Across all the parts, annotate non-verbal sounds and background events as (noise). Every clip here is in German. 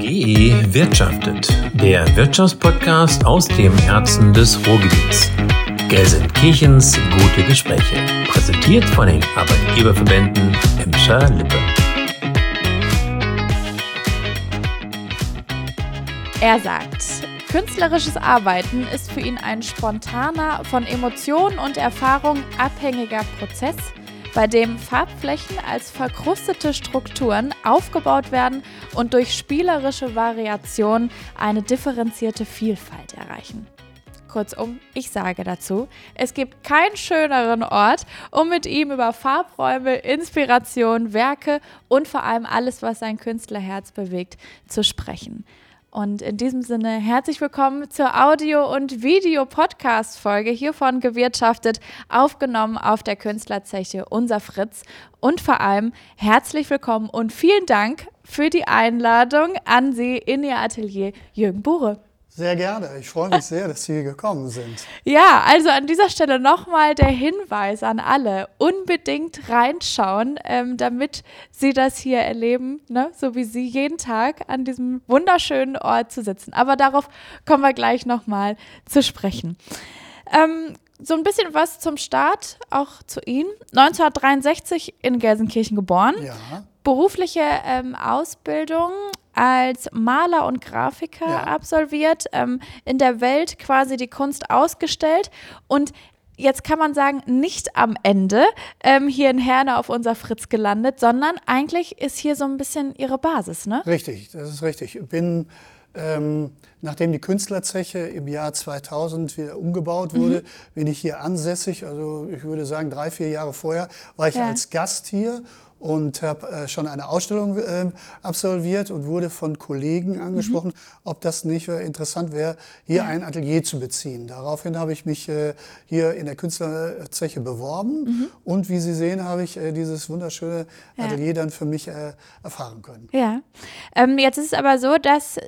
GE Wirtschaftet, der Wirtschaftspodcast aus dem Herzen des Ruhrgebiets. Gelsenkirchens gute Gespräche. Präsentiert von den Arbeitgeberverbänden Emscher Lippe. Er sagt, künstlerisches Arbeiten ist für ihn ein spontaner, von Emotionen und Erfahrung abhängiger Prozess, bei dem Farbflächen als verkrustete Strukturen aufgebaut werden und durch spielerische Variation eine differenzierte Vielfalt erreichen. Kurzum, ich sage dazu, es gibt keinen schöneren Ort, um mit ihm über Farbräume, Inspiration, Werke und vor allem alles, was sein Künstlerherz bewegt, zu sprechen. Und in diesem Sinne herzlich willkommen zur Audio- und Video-Podcast-Folge hiervon gewirtschaftet, aufgenommen auf der Künstlerzeche Unser Fritz. Und vor allem herzlich willkommen und vielen Dank für die Einladung an Sie in Ihr Atelier, Jürgen Bure. Sehr gerne. Ich freue mich sehr, dass Sie gekommen sind. Ja, also an dieser Stelle nochmal der Hinweis an alle. Unbedingt reinschauen, ähm, damit Sie das hier erleben, ne? so wie Sie jeden Tag an diesem wunderschönen Ort zu sitzen. Aber darauf kommen wir gleich nochmal zu sprechen. Ähm, so ein bisschen was zum Start, auch zu Ihnen. 1963 in Gelsenkirchen geboren. Ja. Berufliche ähm, Ausbildung als Maler und Grafiker Ja. absolviert, ähm, in der Welt quasi die Kunst ausgestellt und jetzt kann man sagen, nicht am Ende ähm, hier in Herne auf unser Fritz gelandet, sondern eigentlich ist hier so ein bisschen ihre Basis, ne? Richtig, das ist richtig. Ich bin, ähm, nachdem die Künstlerzeche im Jahr 2000 wieder umgebaut wurde, bin ich hier ansässig. Also ich würde sagen, drei, vier Jahre vorher war ich Ja. als Gast hier und habe äh, schon eine Ausstellung ähm, absolviert und wurde von Kollegen angesprochen, ob das nicht äh, interessant wäre, hier ein Atelier zu beziehen. Daraufhin habe ich mich äh, hier in der Künstlerzeche beworben und wie Sie sehen, habe ich äh, dieses wunderschöne Ja. Atelier dann für mich äh, erfahren können. Ja. Ähm, jetzt ist es aber so, dass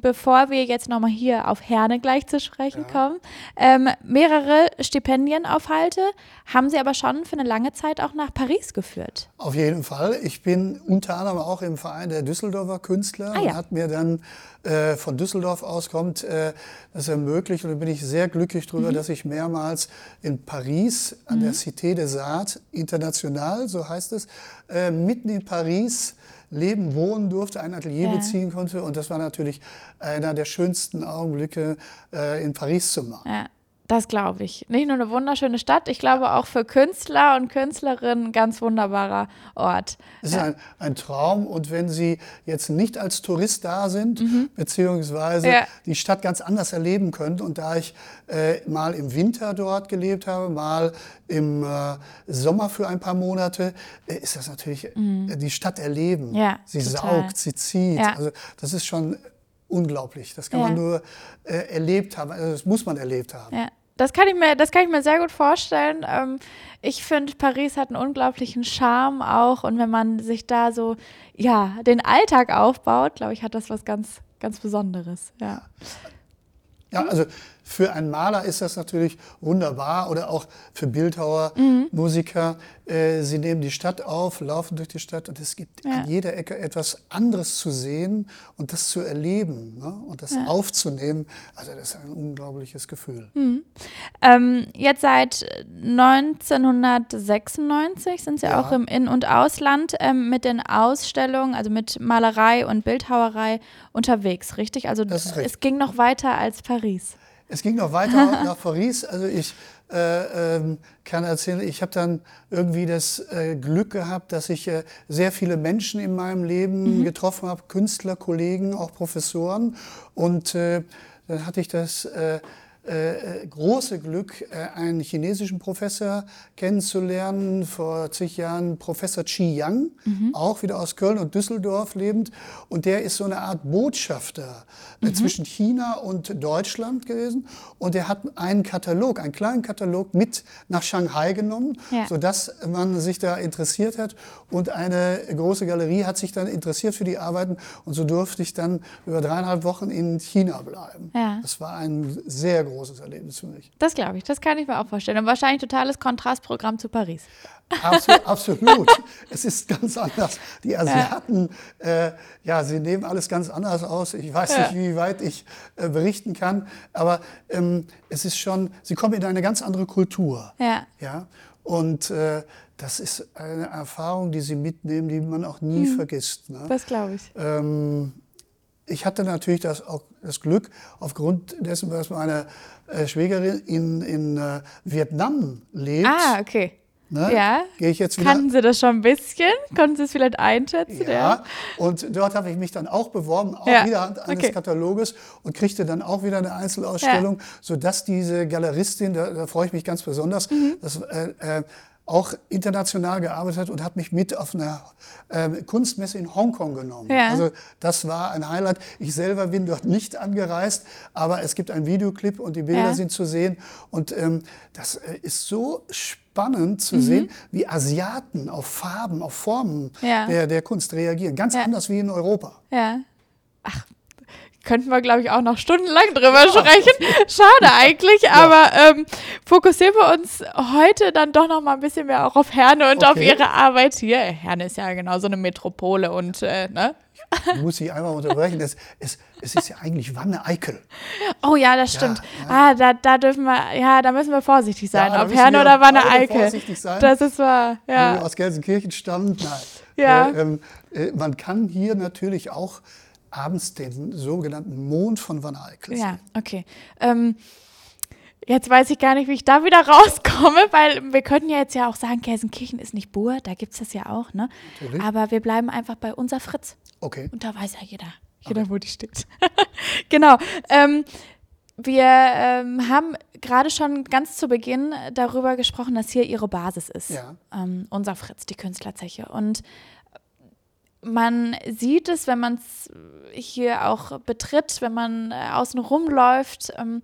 bevor wir jetzt nochmal hier auf Herne gleich zu sprechen kommen, ähm, mehrere Stipendienaufhalte haben sie aber schon für eine lange Zeit auch nach Paris geführt. Auf jeden Fall. Ich bin unter anderem auch im Verein der Düsseldorfer Künstler Ah, ja. und hat mir dann äh, von Düsseldorf aus kommt äh, das ermöglicht und da bin ich sehr glücklich Mhm. darüber, dass ich mehrmals in Paris an der Cité des Arts International, so heißt es, äh, mitten in Paris leben, wohnen durfte, ein Atelier Ja. beziehen konnte und das war natürlich einer der schönsten Augenblicke äh, in Paris zu machen. Ja, das glaube ich. Nicht nur eine wunderschöne Stadt, ich glaube auch für Künstler und Künstlerinnen ein ganz wunderbarer Ort. Es ist ein, ein Traum und wenn Sie jetzt nicht als Tourist da sind, beziehungsweise Mhm. Ja. die Stadt ganz anders erleben können und da ich äh, mal im Winter dort gelebt habe, mal im äh, Sommer für ein paar Monate, äh, ist das natürlich äh, die Stadt erleben. Mhm. Ja, sie total. saugt, sie zieht. Ja. Also das ist schon unglaublich. Das kann Ja. man nur äh, erlebt haben. Also das muss man erlebt haben. Ja, das kann ich mir, das kann ich mir sehr gut vorstellen. Ähm, ich finde, Paris hat einen unglaublichen Charme auch. Und wenn man sich da so, ja, den Alltag aufbaut, glaube ich, hat das was ganz, ganz Besonderes. Ja. Ja, also für einen Maler ist das natürlich wunderbar oder auch für Bildhauer, Mhm. Musiker. Äh, sie nehmen die Stadt auf, laufen durch die Stadt und es gibt Ja. an jeder Ecke etwas anderes zu sehen und das zu erleben ne? und das aufzunehmen. Also das ist ein unglaubliches Gefühl. Mhm. Ähm, jetzt seit 1996 sind Sie Ja. auch im In- und Ausland ähm, mit den Ausstellungen, also mit Malerei und Bildhauerei unterwegs, richtig? Also es ging noch weiter als Paris. Es ging noch weiter (laughs) nach Paris. Also ich äh, ähm, kann erzählen, ich habe dann irgendwie das äh, Glück gehabt, dass ich äh, sehr viele Menschen in meinem Leben getroffen habe, Künstler, Kollegen, auch Professoren. Und äh, dann hatte ich das äh, äh, große Glück, äh, einen chinesischen Professor kennenzulernen, vor zig Jahren Professor Chi Yang, auch wieder aus Köln und Düsseldorf lebend. Und der ist so eine Art Botschafter äh, zwischen China und Deutschland gewesen. Und er hat einen Katalog, einen kleinen Katalog mit nach Shanghai genommen, Ja. sodass man sich da interessiert hat. Und eine große Galerie hat sich dann interessiert für die Arbeiten. Und so durfte ich dann über dreieinhalb Wochen in China bleiben. Ja. Das war ein sehr großes großes Erlebnis für mich. Das glaube ich, das kann ich mir auch vorstellen. Und wahrscheinlich totales Kontrastprogramm zu Paris. (laughs) Absolut. absolut. es ist ganz anders. Die Asiaten, ja. Äh, ja, sie nehmen alles ganz anders aus. Ich weiß ja. nicht, wie weit ich äh, berichten kann, aber ähm, es ist schon, sie kommen in eine ganz andere Kultur. Ja. ja? Und äh, das ist eine Erfahrung, die sie mitnehmen, die man auch nie hm. vergisst. Ne? Das glaube ich. Ähm, ich hatte natürlich das, auch das Glück, aufgrund dessen, dass meine äh, Schwägerin in, in äh, Vietnam lebt. Ah, okay. Ne? Ja. Gehe ich jetzt wieder. Kannten Sie das schon ein bisschen? Konnten Sie es vielleicht einschätzen? Ja. ja. Und dort habe ich mich dann auch beworben, auch ja. wieder anhand eines okay. Kataloges und kriegte dann auch wieder eine Einzelausstellung, ja. sodass diese Galeristin, da, da freue ich mich ganz besonders, mhm. dass, äh, äh, auch international gearbeitet und hat mich mit auf einer äh, Kunstmesse in Hongkong genommen. Ja. Also das war ein Highlight. Ich selber bin dort nicht angereist, aber es gibt einen Videoclip und die Bilder ja. sind zu sehen. Und ähm, das äh, ist so spannend zu mhm. sehen, wie Asiaten auf Farben, auf Formen ja. der, der Kunst reagieren. Ganz anders wie in Europa. Ja. Ach, könnten wir, glaube ich, auch noch stundenlang drüber ja. sprechen. Schade (laughs) eigentlich, ja. aber ähm, fokussieren wir uns heute dann doch noch mal ein bisschen mehr auch auf Herne und okay. auf ihre Arbeit hier. Herne ist ja genau so eine Metropole und, äh, ne? Ich muss ich einmal unterbrechen. Es, es, es ist ja eigentlich Wanne-Eickel. Oh ja, das stimmt. Ja, ah, da, da dürfen wir, ja, da müssen wir vorsichtig sein. Ob Herne oder Wanne-Eickel. vorsichtig sein. Das ist wahr, ja. Wenn wir aus Gelsenkirchen stammen, nein. Ja. Äh, ähm, äh, man kann hier natürlich auch abends den sogenannten Mond von Van Eyck. Ja, okay. Ähm, jetzt weiß ich gar nicht, wie ich da wieder (laughs) rauskomme, weil wir könnten ja jetzt ja auch sagen, Gelsenkirchen ist nicht Bur, da gibt es das ja auch, ne? Natürlich. Aber wir bleiben einfach bei unser Fritz. Okay. Und da weiß ja jeder, jeder, okay. wo die steht. (laughs) genau. Ähm, wir ähm, haben gerade schon ganz zu Beginn darüber gesprochen, dass hier ihre Basis ist. Ja. Ähm, unser Fritz, die Künstlerzeche. Und man sieht es, wenn man es hier auch betritt, wenn man äh, außen rumläuft. Ähm,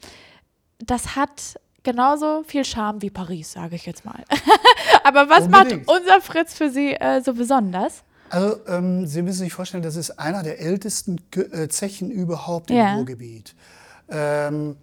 das hat genauso viel Charme wie Paris, sage ich jetzt mal. (laughs) Aber was Unbedingt. macht unser Fritz für Sie äh, so besonders? Also ähm, Sie müssen sich vorstellen, das ist einer der ältesten äh, Zechen überhaupt im ja. Ruhrgebiet. Ähm,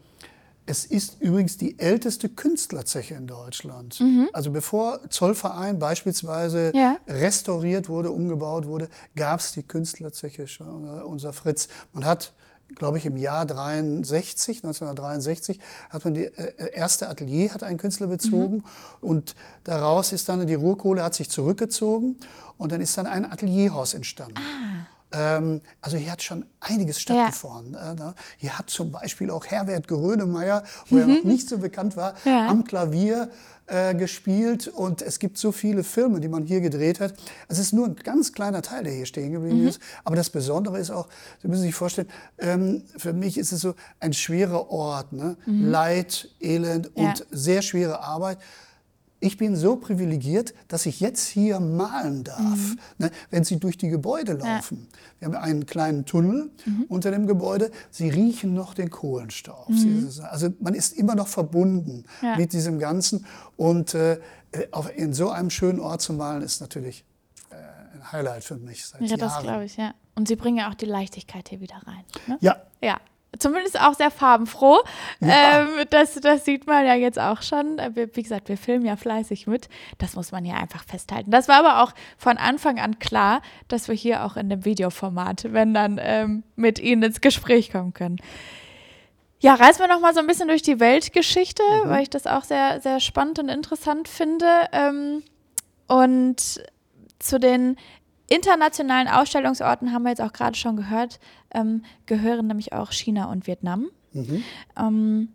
es ist übrigens die älteste Künstlerzeche in Deutschland. Mhm. Also bevor Zollverein beispielsweise ja. restauriert wurde, umgebaut wurde, gab es die Künstlerzeche schon, äh, unser Fritz. Man hat glaube ich, im Jahr 63, 1963, hat man die äh, erste Atelier, hat einen Künstler bezogen mhm. und daraus ist dann die Ruhrkohle hat sich zurückgezogen und dann ist dann ein Atelierhaus entstanden. Ah. Ähm, also hier hat schon einiges stattgefunden. Ja. Äh, ne? Hier hat zum Beispiel auch Herbert Grönemeyer, wo mhm. er noch nicht so bekannt war, ja. am Klavier äh, gespielt und es gibt so viele Filme, die man hier gedreht hat. Es ist nur ein ganz kleiner Teil, der hier stehen geblieben mhm. ist. Aber das Besondere ist auch, Sie müssen sich vorstellen, ähm, für mich ist es so ein schwerer Ort. Ne? Mhm. Leid, Elend und ja. sehr schwere Arbeit ich bin so privilegiert, dass ich jetzt hier malen darf, mhm. ne, wenn Sie durch die Gebäude laufen. Ja. Wir haben einen kleinen Tunnel mhm. unter dem Gebäude. Sie riechen noch den Kohlenstaub. Mhm. Also man ist immer noch verbunden ja. mit diesem Ganzen. Und äh, in so einem schönen Ort zu malen, ist natürlich äh, ein Highlight für mich seit ja, Jahren. Ja, das glaube ich, ja. Und Sie bringen ja auch die Leichtigkeit hier wieder rein. Ne? Ja. Ja, zumindest auch sehr farbenfroh. Ja. Ähm, das, das sieht man ja jetzt auch schon. Wie gesagt, wir filmen ja fleißig mit. Das muss man hier einfach festhalten. Das war aber auch von Anfang an klar, dass wir hier auch in dem Videoformat, wenn dann ähm, mit Ihnen ins Gespräch kommen können. Ja, reisen wir noch mal so ein bisschen durch die Weltgeschichte, mhm. weil ich das auch sehr, sehr spannend und interessant finde. Ähm, und zu den internationalen Ausstellungsorten haben wir jetzt auch gerade schon gehört, ähm, gehören nämlich auch China und Vietnam. Mhm. Ähm,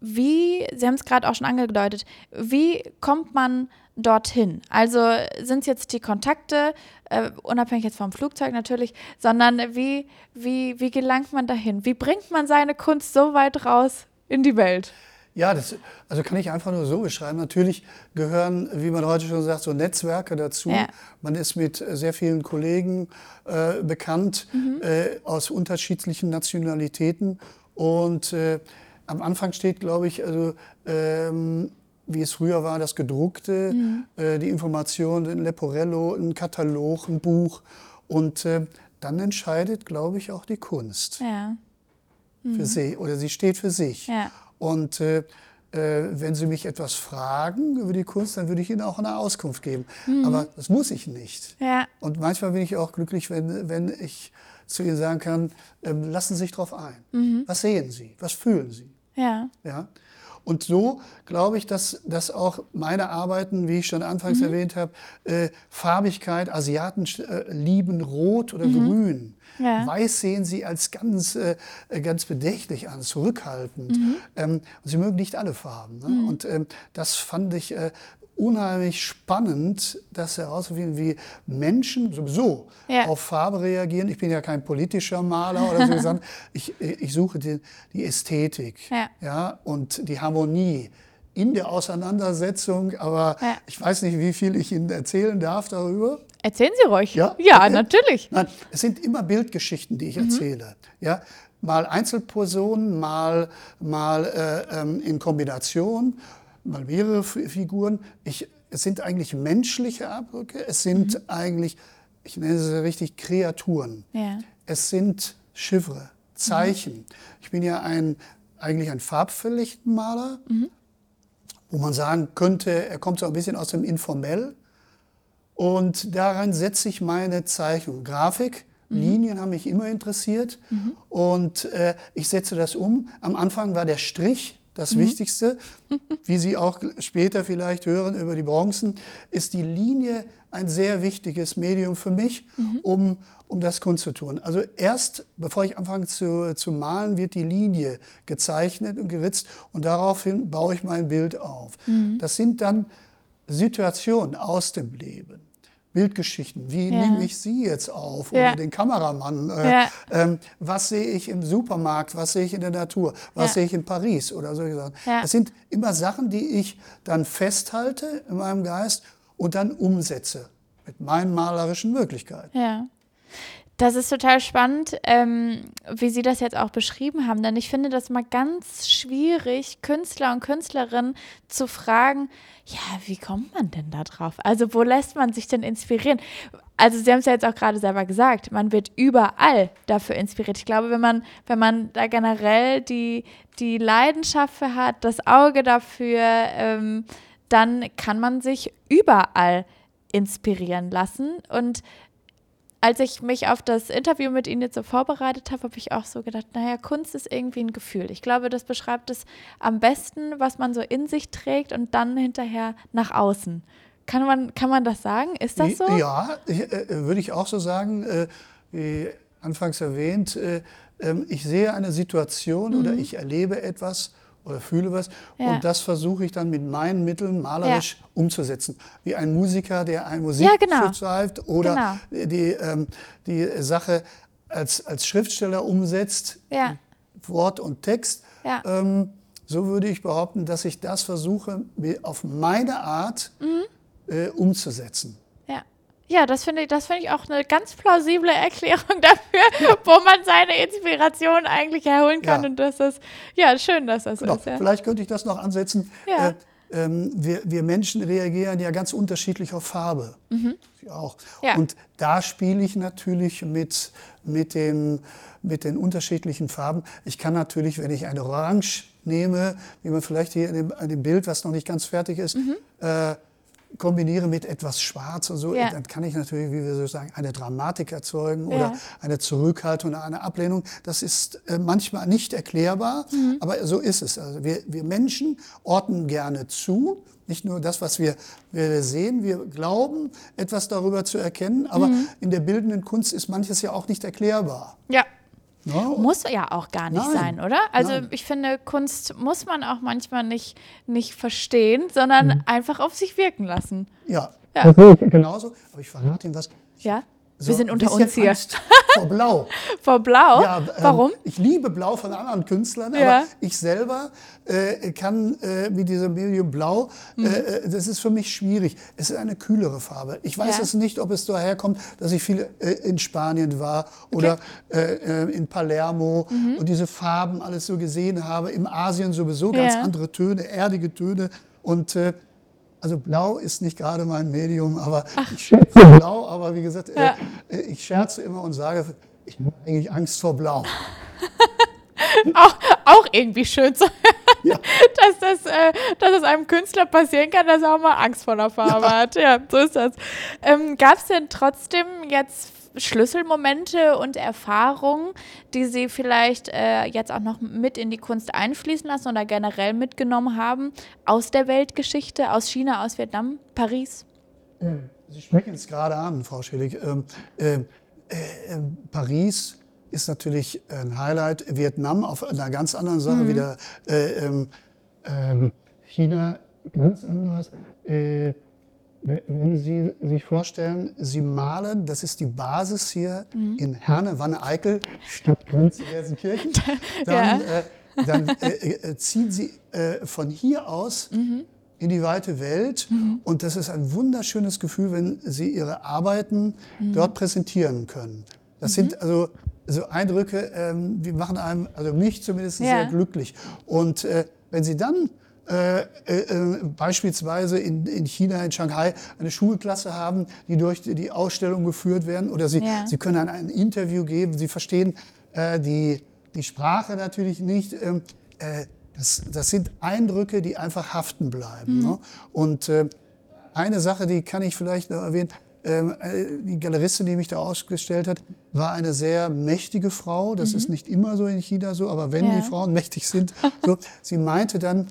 wie, Sie haben es gerade auch schon angedeutet, wie kommt man dorthin? Also sind es jetzt die Kontakte, äh, unabhängig jetzt vom Flugzeug natürlich, sondern wie, wie, wie gelangt man dahin? Wie bringt man seine Kunst so weit raus in die Welt? Ja, das also kann ich einfach nur so beschreiben. Natürlich gehören, wie man heute schon sagt, so Netzwerke dazu. Ja. Man ist mit sehr vielen Kollegen äh, bekannt mhm. äh, aus unterschiedlichen Nationalitäten. Und äh, am Anfang steht, glaube ich, also, ähm, wie es früher war, das Gedruckte, mhm. Äh, die Information, ein Leporello, ein Katalog, ein Buch. Und äh, dann entscheidet, glaube ich, auch die Kunst. Ja. für sie oder sie steht für sich. Ja. Und äh, äh, wenn Sie mich etwas fragen über die Kunst, dann würde ich Ihnen auch eine Auskunft geben. Aber das muss ich nicht. Ja. Und manchmal bin ich auch glücklich, wenn, wenn ich zu Ihnen sagen kann, ähm, lassen Sie sich darauf ein. Was sehen Sie? Was fühlen Sie? Ja. Ja? Und so glaube ich, dass, dass auch meine Arbeiten, wie ich schon anfangs erwähnt habe, äh, Farbigkeit, Asiaten äh, lieben Rot oder Grün. Ja. Weiß sehen sie als ganz, äh, ganz bedächtlich an, zurückhaltend. Ähm, und sie mögen nicht alle Farben. Ne? Und ähm, das fand ich äh, unheimlich spannend, das herauszufinden, wie Menschen sowieso Ja. auf Farbe reagieren. Ich bin ja kein politischer Maler oder so, (laughs) sondern ich, ich suche die, die Ästhetik Ja. ja, und die Harmonie in der Auseinandersetzung. Aber Ja. ich weiß nicht, wie viel ich Ihnen erzählen darf darüber. Erzählen Sie ruhig. Ja? ja natürlich. Nein, es sind immer Bildgeschichten, die ich erzähle. Ja? Mal Einzelpersonen, mal, mal äh, ähm, in Kombination, mal mehrere Figuren. Ich, es sind eigentlich menschliche Abdrücke, es sind eigentlich, ich nenne sie richtig, Kreaturen. Ja. Es sind Chiffre, Zeichen. Ich bin ja ein, eigentlich ein Farbverlichtenmaler, wo man sagen könnte, er kommt so ein bisschen aus dem Informell. Und daran setze ich meine Zeichnung. Grafik, Linien haben mich immer interessiert. Und äh, ich setze das um. Am Anfang war der Strich das Wichtigste. (laughs) Wie Sie auch später vielleicht hören über die Bronzen, ist die Linie ein sehr wichtiges Medium für mich, um, um das Kunst zu tun. Also erst, bevor ich anfange zu, zu malen, wird die Linie gezeichnet und geritzt und daraufhin baue ich mein Bild auf. Das sind dann Situationen aus dem Leben. Bildgeschichten, wie Ja. nehme ich Sie jetzt auf oder Ja. den Kameramann? Äh, Ja. ähm, was sehe ich im Supermarkt, was sehe ich in der Natur, was sehe ich in Paris oder solche Sachen. Das sind immer Sachen, die ich dann festhalte in meinem Geist und dann umsetze mit meinen malerischen Möglichkeiten. Das ist total spannend, ähm, wie Sie das jetzt auch beschrieben haben, denn ich finde das mal ganz schwierig, Künstler und Künstlerinnen zu fragen, ja, wie kommt man denn da drauf? Also wo lässt man sich denn inspirieren? Also Sie haben es ja jetzt auch gerade selber gesagt, man wird überall dafür inspiriert. Ich glaube, wenn man, wenn man da generell die, die Leidenschaft für hat, das Auge dafür, ähm, dann kann man sich überall inspirieren lassen und als ich mich auf das Interview mit Ihnen jetzt so vorbereitet habe, habe ich auch so gedacht, naja, Kunst ist irgendwie ein Gefühl. Ich glaube, das beschreibt es am besten, was man so in sich trägt und dann hinterher nach außen. Kann man, kann man das sagen? Ist das so? Ja, ich, äh, würde ich auch so sagen, äh, wie anfangs erwähnt, äh, ähm, ich sehe eine Situation oder ich erlebe etwas oder fühle was. Ja. und das versuche ich dann mit meinen Mitteln malerisch umzusetzen. Wie ein Musiker, der ein Ja, genau. Musikstück schreibt oder die, ähm, die Sache als, als Schriftsteller umsetzt, Ja. Wort und Text. Ja. Ähm, so würde ich behaupten, dass ich das versuche, auf meine Art Mhm. äh, umzusetzen. Ja. Ja, das finde ich, das finde ich auch eine ganz plausible Erklärung (laughs) dafür, wo man seine Inspiration eigentlich herholen kann. Ja. Und das ist, ja, schön, dass das Genau. ist. Ja. Vielleicht könnte ich das noch ansetzen. Ja. Äh, ähm, wir, wir Menschen reagieren ja ganz unterschiedlich auf Farbe. Ich auch. Mhm. Ja. Und da spiele ich natürlich mit, mit, den, mit den unterschiedlichen Farben. Ich kann natürlich, wenn ich ein Orange nehme, wie man vielleicht hier in dem, in dem Bild, was noch nicht ganz fertig ist, äh, kombiniere mit etwas Schwarz und so. Ja. dann kann ich natürlich, wie wir so sagen, eine Dramatik erzeugen Ja. oder eine Zurückhaltung oder eine Ablehnung. Das ist äh, manchmal nicht erklärbar, Mhm. aber so ist es. Also wir, wir Menschen ordnen gerne zu, nicht nur das, was wir, wir sehen, wir glauben, etwas darüber zu erkennen, aber Mhm. in der bildenden Kunst ist manches ja auch nicht erklärbar. ja. Ne? Muss ja auch gar nicht Nein. sein, oder? Also Nein. ich finde, Kunst muss man auch manchmal nicht, nicht verstehen, sondern Mhm. einfach auf sich wirken lassen. Ja, Ja. genauso. Aber ich verrate Ihnen was. Ja? So Wir sind unter uns hier. Angst (laughs) vor Blau. Vor Blau? Ja, ähm, Warum? Ich liebe Blau von anderen Künstlern, Ja. aber ich selber äh, kann äh, mit diesem Medium Blau, Mhm. äh, äh, das ist für mich schwierig. Es ist eine kühlere Farbe. Ich weiß Ja. es nicht, ob es daher kommt, dass ich viel äh, in Spanien war oder äh, äh, in Palermo Mhm. und diese Farben alles so gesehen habe. Im Asien sowieso ganz andere Töne, erdige Töne und äh, also Blau ist nicht gerade mein Medium, aber ich schätze Blau. Aber wie gesagt, Ja. äh, ich scherze immer und sage, ich habe eigentlich Angst vor Blau. (laughs) auch, auch irgendwie schön zu (laughs) ja. dass, das, äh, dass es einem Künstler passieren kann, dass er auch mal Angst vor der Farbe ja. hat. Ja, so ist das. Ähm, Gab es denn trotzdem jetzt Schlüsselmomente und Erfahrungen, die Sie vielleicht äh, jetzt auch noch mit in die Kunst einfließen lassen oder generell mitgenommen haben aus der Weltgeschichte, aus China, aus Vietnam, Paris? Sie sprechen es gerade an, Frau Schillig. Ähm, äh, äh, Paris ist natürlich ein Highlight. Vietnam auf einer ganz anderen Sache, mhm. wieder äh, ähm, ähm, China ganz anders. Wenn Sie sich vorstellen, Sie malen, das ist die Basis hier mhm. in Herne, Wanne-Eickel, Stadtgrenze Gelsenkirchen, (laughs) dann, ja. äh, dann äh, äh, ziehen Sie äh, von hier aus mhm. in die weite Welt mhm. und das ist ein wunderschönes Gefühl, wenn Sie Ihre Arbeiten mhm. dort präsentieren können. Das sind mhm. also so Eindrücke, ähm, die machen einem, also mich zumindest, ja. sehr glücklich. Und äh, wenn Sie dann äh, äh, beispielsweise in, in China, in Shanghai, eine Schulklasse haben, die durch die Ausstellung geführt werden. Oder Sie, ja. Sie können ein, ein Interview geben, Sie verstehen äh, die, die Sprache natürlich nicht. Ähm, äh, das, das sind Eindrücke, die einfach haften bleiben. Mhm. Ne? Und äh, eine Sache, die kann ich vielleicht noch erwähnen. Ähm, äh, die Galeristin, die mich da ausgestellt hat, war eine sehr mächtige Frau. Das mhm. ist nicht immer so in China so, aber wenn ja. die Frauen mächtig sind, so, (laughs) sie meinte dann,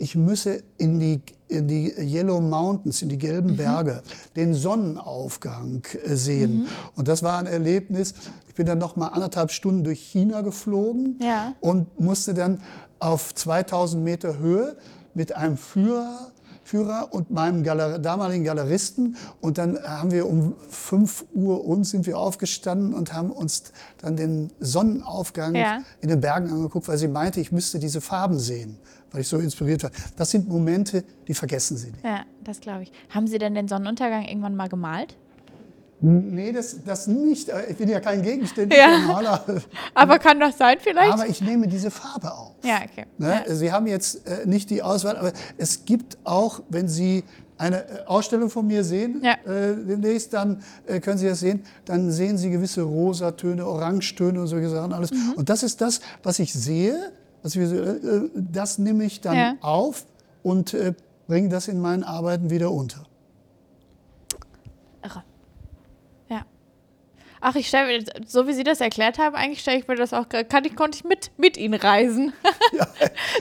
ich müsse in die, in die Yellow Mountains, in die gelben mhm. Berge, den Sonnenaufgang äh, sehen. Mhm. Und das war ein Erlebnis. Ich bin dann noch mal anderthalb Stunden durch China geflogen ja. und musste dann auf 2000 Meter Höhe mit einem Führer Führer und meinem Galer damaligen Galeristen. Und dann haben wir um 5 Uhr uns sind wir aufgestanden und haben uns dann den Sonnenaufgang ja. in den Bergen angeguckt, weil sie meinte, ich müsste diese Farben sehen weil ich so inspiriert war. Das sind Momente, die vergessen Sie nicht. Ja, das glaube ich. Haben Sie denn den Sonnenuntergang irgendwann mal gemalt? Nee, das, das nicht. Ich bin ja kein gegenständiger ja. Maler. (laughs) Aber kann das sein vielleicht? Aber ich nehme diese Farbe auf. Ja, okay. Ne? Ja. Sie haben jetzt äh, nicht die Auswahl, aber es gibt auch, wenn Sie eine äh, Ausstellung von mir sehen, ja. äh, demnächst, dann äh, können Sie das sehen, dann sehen Sie gewisse Rosatöne, Orangetöne und solche Sachen alles. Mhm. Und das ist das, was ich sehe, was wir, äh, das nehme ich dann ja. auf und äh, bringe das in meinen Arbeiten wieder unter. Irre. Ja. Ach, ich stelle so wie Sie das erklärt haben, eigentlich stelle ich mir das auch, kann ich, konnte ich mit, mit Ihnen reisen. (laughs) Ja.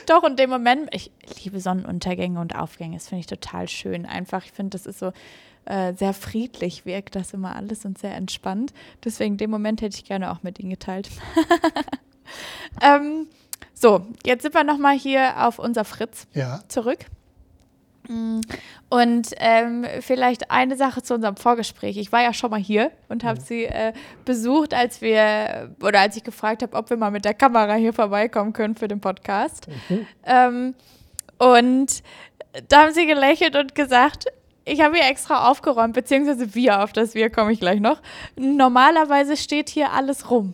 Doch, in dem Moment, ich liebe Sonnenuntergänge und Aufgänge, das finde ich total schön. Einfach, ich finde, das ist so äh, sehr friedlich, wirkt das immer alles und sehr entspannt. Deswegen, den Moment hätte ich gerne auch mit Ihnen geteilt. (laughs) ähm, so, jetzt sind wir nochmal hier auf unser Fritz ja. zurück. Mm, und ähm, vielleicht eine Sache zu unserem Vorgespräch. Ich war ja schon mal hier und habe mhm. sie äh, besucht, als wir oder als ich gefragt habe, ob wir mal mit der Kamera hier vorbeikommen können für den Podcast. Mhm. Ähm, und da haben sie gelächelt und gesagt, ich habe hier extra aufgeräumt, beziehungsweise wir, auf das wir komme ich gleich noch. Normalerweise steht hier alles rum.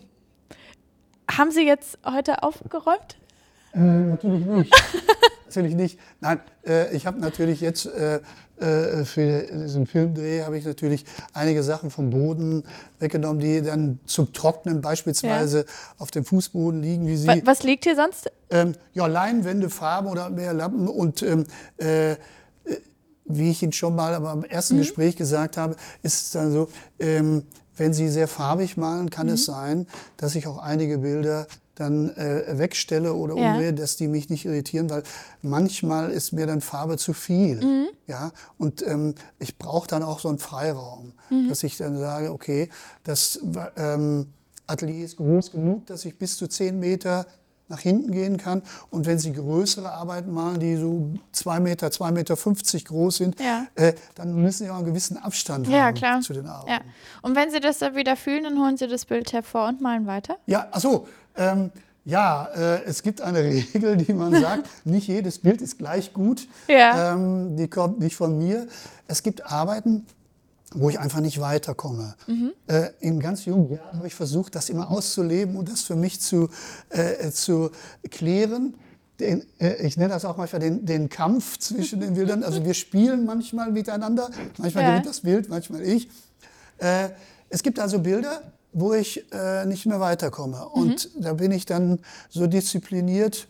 Haben Sie jetzt heute aufgeräumt? Äh, natürlich nicht. (laughs) natürlich nicht. Nein, äh, ich habe natürlich jetzt äh, äh, für diesen Filmdreh habe ich natürlich einige Sachen vom Boden weggenommen, die dann zum Trocknen beispielsweise ja. auf dem Fußboden liegen, wie sie. Was liegt hier sonst? Ähm, ja, Leinwände, Farben oder mehr Lampen und ähm, äh, wie ich Ihnen schon mal am ersten mhm. Gespräch gesagt habe, ist es dann so, ähm, wenn Sie sehr farbig malen, kann mhm. es sein, dass ich auch einige Bilder dann äh, wegstelle oder ja. umdrehe, dass die mich nicht irritieren, weil manchmal ist mir dann Farbe zu viel. Mhm. Ja? Und ähm, ich brauche dann auch so einen Freiraum, mhm. dass ich dann sage, okay, das ähm, Atelier ist groß genug, dass ich bis zu zehn Meter nach hinten gehen kann. Und wenn Sie größere Arbeiten malen, die so zwei Meter, zwei Meter 50 groß sind, ja. äh, dann müssen Sie auch einen gewissen Abstand ja, haben klar. zu den Arbeiten. Ja. Und wenn Sie das dann wieder fühlen, dann holen Sie das Bild hervor und malen weiter? Ja, ach so. Ähm, ja, äh, es gibt eine (laughs) Regel, die man sagt, (laughs) nicht jedes Bild ist gleich gut. Ja. Ähm, die kommt nicht von mir. Es gibt Arbeiten, wo ich einfach nicht weiterkomme. Mhm. Äh, in ganz jungen Jahren habe ich versucht, das immer auszuleben und das für mich zu, äh, zu klären. Den, äh, ich nenne das auch manchmal den, den, Kampf zwischen den Bildern. Also wir spielen manchmal miteinander, manchmal ja. gewinnt das Bild, manchmal ich. Äh, es gibt also Bilder, wo ich äh, nicht mehr weiterkomme. Und mhm. da bin ich dann so diszipliniert,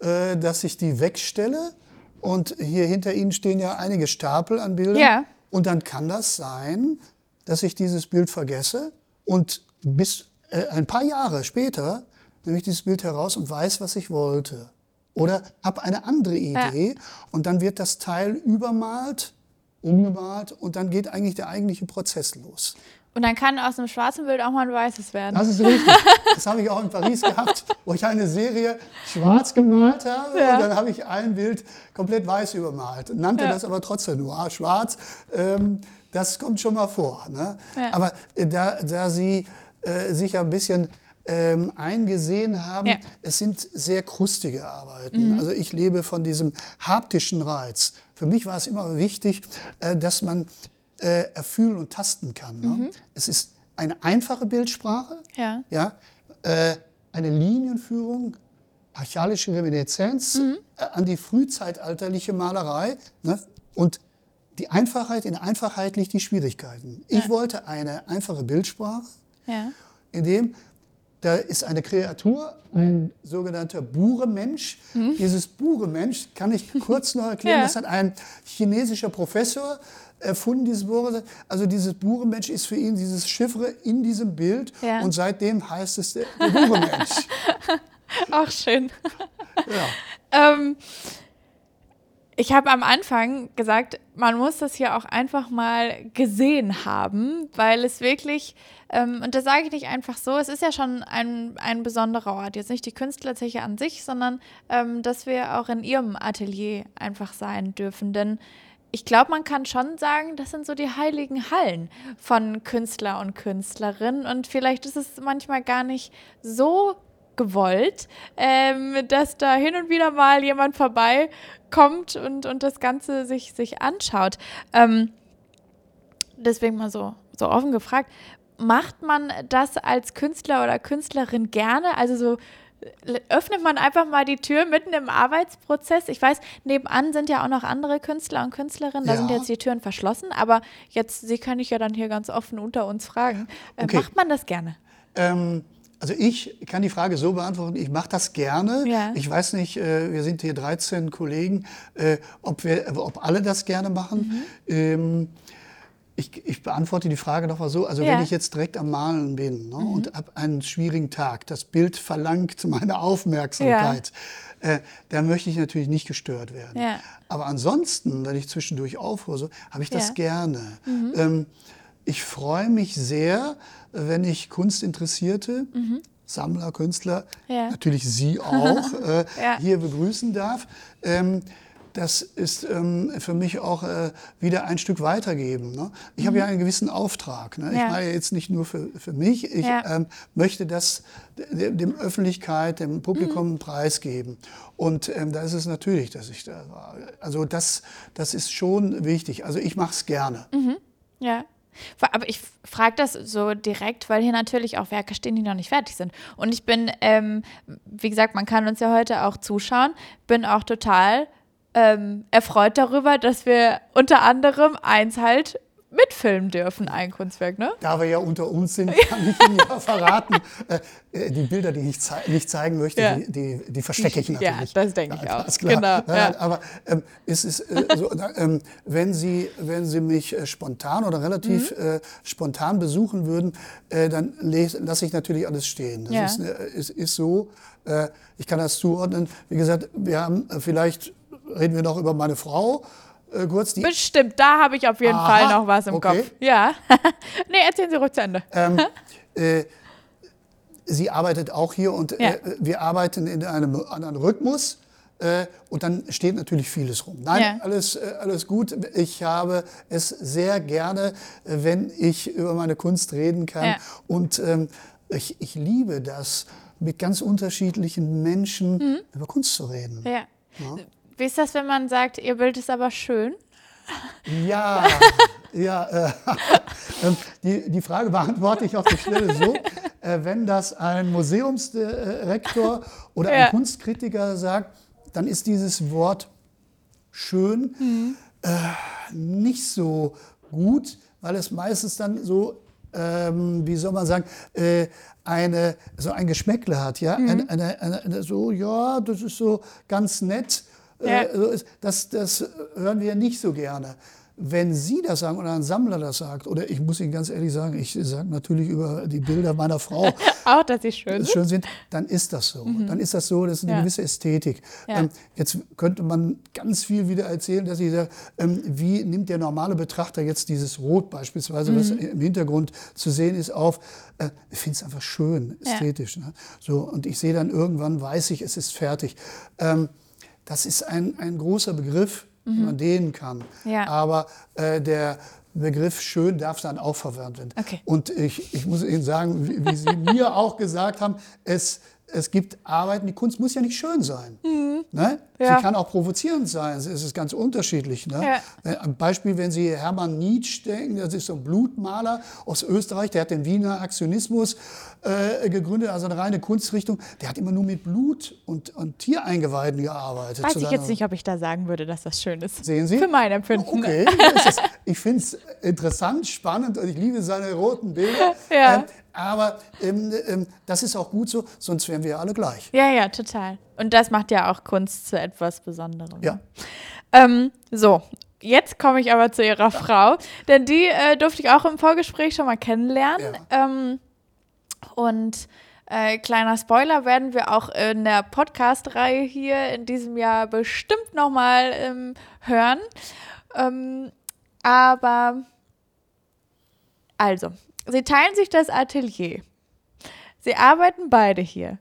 äh, dass ich die wegstelle. Und hier hinter Ihnen stehen ja einige Stapel an Bildern. Ja. Und dann kann das sein, dass ich dieses Bild vergesse und bis äh, ein paar Jahre später nehme ich dieses Bild heraus und weiß, was ich wollte. Oder habe eine andere Idee ja. und dann wird das Teil übermalt, umgemalt und dann geht eigentlich der eigentliche Prozess los. Und dann kann aus einem schwarzen Bild auch mal ein weißes werden. Das ist richtig. Das habe ich auch in Paris gehabt, wo ich eine Serie schwarz gemalt habe. Ja. Und dann habe ich ein Bild komplett weiß übermalt. Nannte ja. das aber trotzdem nur schwarz. Ähm, das kommt schon mal vor. Ne? Ja. Aber äh, da, da Sie äh, sich ein bisschen ähm, eingesehen haben, ja. es sind sehr krustige Arbeiten. Mhm. Also ich lebe von diesem haptischen Reiz. Für mich war es immer wichtig, äh, dass man äh, erfühlen und tasten kann. Ne? Mhm. Es ist eine einfache Bildsprache, ja. Ja, äh, eine Linienführung, archalische Reminiszenz mhm. äh, an die frühzeitalterliche Malerei. Ne? Und die Einfachheit, in Einfachheit liegt die Schwierigkeiten. Ich ja. wollte eine einfache Bildsprache, ja. in dem da ist eine Kreatur, ein sogenannter Bure-Mensch. Mhm. Dieses Bure-Mensch kann ich kurz noch erklären. (laughs) Ja. Das hat ein chinesischer Professor erfunden, dieses Bure. Also dieses Bure-Mensch ist für ihn dieses Chiffre in diesem Bild ja. und seitdem heißt es der, der Bure-Mensch. (laughs) Auch schön. Ja. ähm, ich habe am Anfang gesagt, man muss das hier auch einfach mal gesehen haben, weil es wirklich, ähm, und das sage ich nicht einfach so, es ist ja schon ein, ein besonderer Ort. Jetzt nicht die Künstlerzeche an sich, sondern ähm, dass wir auch in ihrem Atelier einfach sein dürfen. Denn ich glaube, man kann schon sagen, das sind so die heiligen Hallen von Künstler und Künstlerinnen. Und vielleicht ist es manchmal gar nicht so gewollt, ähm, dass da hin und wieder mal jemand vorbeikommt und, und das Ganze sich, sich anschaut. Ähm, deswegen mal so, so offen gefragt, macht man das als Künstler oder Künstlerin gerne? Also so öffnet man einfach mal die Tür mitten im Arbeitsprozess. Ich weiß, nebenan sind ja auch noch andere Künstler und Künstlerinnen, da ja. sind jetzt die Türen verschlossen, aber jetzt, Sie kann ich ja dann hier ganz offen unter uns fragen. Äh, okay. Macht man das gerne? Ähm, also ich kann die Frage so beantworten, ich mache das gerne. Ja. Ich weiß nicht, äh, wir sind hier 13 Kollegen, äh, ob, wir, ob alle das gerne machen. Mhm. Ähm, ich, ich, beantworte die Frage noch mal so. Also ja. wenn ich jetzt direkt am Malen bin ne, mhm. und habe einen schwierigen Tag, das Bild verlangt meine Aufmerksamkeit, ja. äh, dann möchte ich natürlich nicht gestört werden. Ja. Aber ansonsten, wenn ich zwischendurch aufhöre, habe ich das gerne. Mhm. Ähm, ich freue mich sehr, wenn ich Kunstinteressierte, mhm. Sammler, Künstler, natürlich Sie (laughs) auch, äh, hier begrüßen darf. Ähm, das ist ähm, für mich auch äh, wieder ein Stück weitergeben. Ne? Ich mhm. habe ja einen gewissen Auftrag. Ne? Ich ja. mache ja jetzt nicht nur für, für mich, ich ja. ähm, möchte das dem, dem, Öffentlichkeit, dem Publikum mhm. preisgeben. Und ähm, da ist es natürlich, dass ich da war. Also das, das ist schon wichtig. Also ich mache es gerne. Mhm. Ja. Aber ich frage das so direkt, weil hier natürlich auch Werke stehen, die noch nicht fertig sind. Und ich bin, ähm, wie gesagt, man kann uns ja heute auch zuschauen, bin auch total ähm, erfreut darüber, dass wir unter anderem eins halt mitfilmen dürfen, ein Kunstwerk, ne? Da wir ja unter uns sind, (laughs) kann ich Ihnen ja verraten, äh, äh, die Bilder, die ich zei nicht zeigen möchte, ja. die, die, die, verstecke ich natürlich. Ja, das denke ich auch. Genau, ja. Aber ähm, es ist äh, so, ähm, wenn, Sie, wenn Sie mich äh, spontan oder relativ mhm. äh, spontan besuchen würden, äh, dann lasse ich natürlich alles stehen. Das ja. ist, ist, ist, so, ich kann das zuordnen. Wie gesagt, wir haben vielleicht reden wir noch über meine Frau. Äh, kurz die Bestimmt, da habe ich auf jeden Aha, Fall noch was im okay. Kopf. Ja. (laughs) nee, erzählen Sie ruhig zu Ende. Ähm, äh, sie arbeitet auch hier und ja. äh, wir arbeiten in einem anderen Rhythmus. Äh, und dann steht natürlich vieles rum. Nein, ja. alles, äh, alles gut. Ich habe es sehr gerne, äh, wenn ich über meine Kunst reden kann. Ja. Und ähm, ich, ich liebe das, mit ganz unterschiedlichen Menschen mhm. über Kunst zu reden. Ja. Wie ist das, wenn man sagt, ihr Bild ist aber schön? Ja, (laughs) ja äh, (laughs) ähm, die, die Frage beantworte ich auf die Schnelle so. (laughs) Äh, wenn das ein Museumsdirektor oder ein ja. Kunstkritiker sagt, dann ist dieses Wort schön mhm. äh, nicht so gut, weil es meistens dann so ähm, wie soll man sagen, äh, eine, so ein Geschmäckle hat, ja, Mhm. eine, eine, eine, so, ja, das ist so ganz nett. Ja. Äh, so ist, das, das hören wir nicht so gerne. Wenn Sie das sagen oder ein Sammler das sagt, oder ich muss Ihnen ganz ehrlich sagen, ich sage natürlich über die Bilder meiner Frau, (laughs) Auch, dass sie schön sind. schön sind, dann ist das so. Dann ist das so, das ist eine Mhm. Ja. gewisse Ästhetik. Ja. Ähm, jetzt könnte man ganz viel wieder erzählen, dass ich sage, ähm, wie nimmt der normale Betrachter jetzt dieses Rot beispielsweise, was Mhm. im Hintergrund zu sehen ist, auf. Äh, ich finde es einfach schön, Ja. ästhetisch. Ne? So, und ich sehe dann irgendwann, weiß ich, es ist fertig. Ähm, das ist ein, ein großer Begriff, den man dehnen kann. Mhm. Ja. Aber äh, der Begriff schön darf dann auch verwendet werden. Okay. Und ich, ich muss Ihnen sagen, wie, wie Sie (laughs) mir auch gesagt haben, es, es gibt Arbeiten, die Kunst muss ja nicht schön sein. Ne? Ja. Sie kann auch provozierend sein, es ist ganz unterschiedlich. Ne? Ja. Äh, Ein Beispiel, wenn Sie Hermann Nietzsche denken, das ist so ein Blutmaler aus Österreich, der hat den Wiener Aktionismus äh, gegründet, also eine reine Kunstrichtung. Der hat immer nur mit Blut und, und Tiereingeweiden gearbeitet. Weiß ich jetzt nicht, ob ich da sagen würde, dass das schön ist. Sehen Sie? Für mein Empfinden. Okay, das ist, ich finde es interessant, spannend und ich liebe seine roten Bilder. (laughs) Ja. Ähm, aber ähm, ähm, das ist auch gut so, sonst wären wir alle gleich. Ja, ja, total. Und das macht ja auch Kunst zu etwas Besonderem. Ja. Ähm, so, jetzt komme ich aber zu ihrer Frau, denn die äh, durfte ich auch im Vorgespräch schon mal kennenlernen. Ähm, und äh, kleiner Spoiler werden wir auch in der Podcast-Reihe hier in diesem Jahr bestimmt nochmal ähm, hören. Ähm, aber also, sie teilen sich das Atelier. Sie arbeiten beide hier.